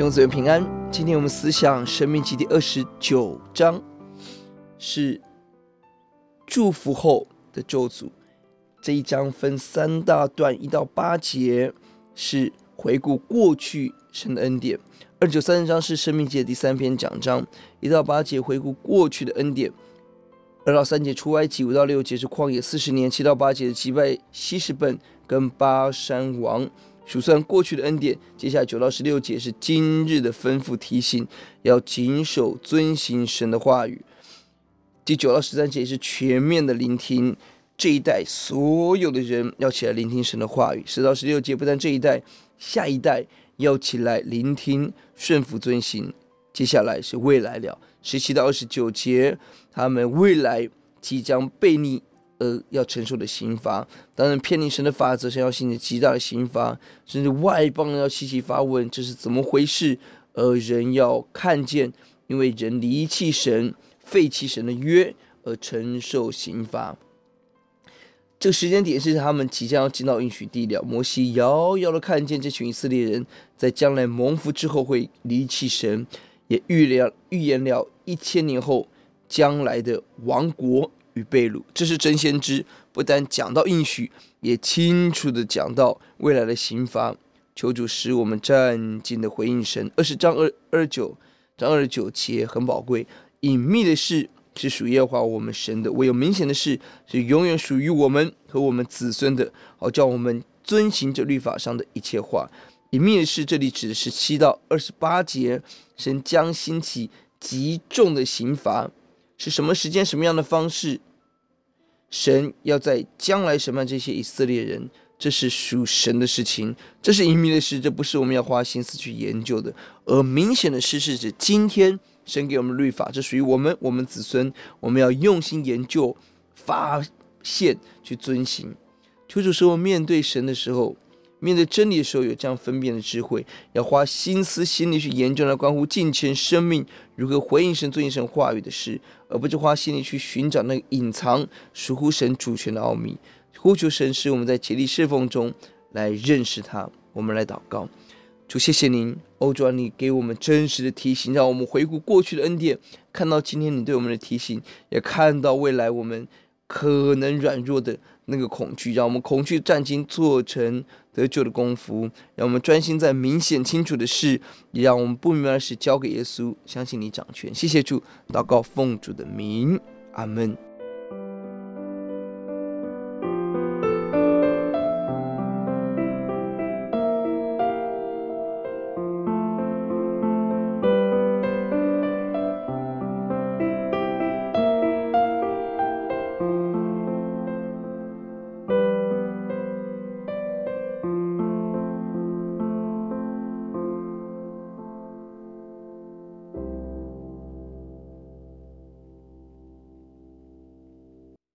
弟兄姊妹平安。今天我们思想《生命记》第二十九章，是祝福后的咒诅。这一章分三大段，一到八节是回顾过去神的恩典；二九三十章是《生命记》的第三篇讲章，一到八节回顾过去的恩典；二到三节出埃及，五到六节是旷野四十年，七到八节的击败希实本跟巴珊王。数算过去的恩典，接下来九到十六节是今日的吩咐提醒，要谨守遵行神的话语。第九到十三节是全面的聆听，这一代所有的人要起来聆听神的话语。十到十六节不但这一代，下一代要起来聆听顺服遵行。接下来是未来了，十七到二十九节，他们未来即将被逆。而要承受的刑罚，当然偏离神的法则，神要兴起极大的刑罚，甚至外邦人要齐齐发问，这是怎么回事？而人要看见，因为人离弃神、废弃神的约而承受刑罚。这个时间点是他们即将要进到应许地了。摩西遥遥的看见这群以色列人在将来蒙福之后会离弃神，也预了预言了一千年后将来的亡国。与被掳，这是真先知，不但讲到应许，也清楚地讲到未来的刑罚。求主使我们战兢的回应神。二十章二二九章二十九节很宝贵，隐秘的事是属耶和华我们神的，唯有明显的事是永远属于我们和我们子孙的，好叫我们遵行这律法上的一切话。隐秘的事，这里指的是七到二十八节，神将兴起极重的刑罚。是什么时间、什么样的方式？神要在将来审判这些以色列人，这是属神的事情，这是隐秘的事，这不是我们要花心思去研究的。而明显的事是指今天神给我们律法，这属于我们、我们子孙，我们要用心研究、发现、去遵行。求主说，面对神的时候。面对真理的时候，有这样分辨的智慧，要花心思、心力去研究那关乎金钱、生命如何回应神、遵行神话语的事，而不是花心力去寻找那个隐藏属乎神主权的奥秘。呼求神使我们在竭力侍奉中来认识他。我们来祷告，主，谢谢您，欧主，你给我们真实的提醒，让我们回顾过去的恩典，看到今天你对我们的提醒，也看到未来我们可能软弱的那个恐惧，让我们恐惧战兢做成得救的功夫，让我们专心在明显清楚的事，也让我们不明白的事交给耶稣，相信你掌权。谢谢主，祷告奉主的名，阿门。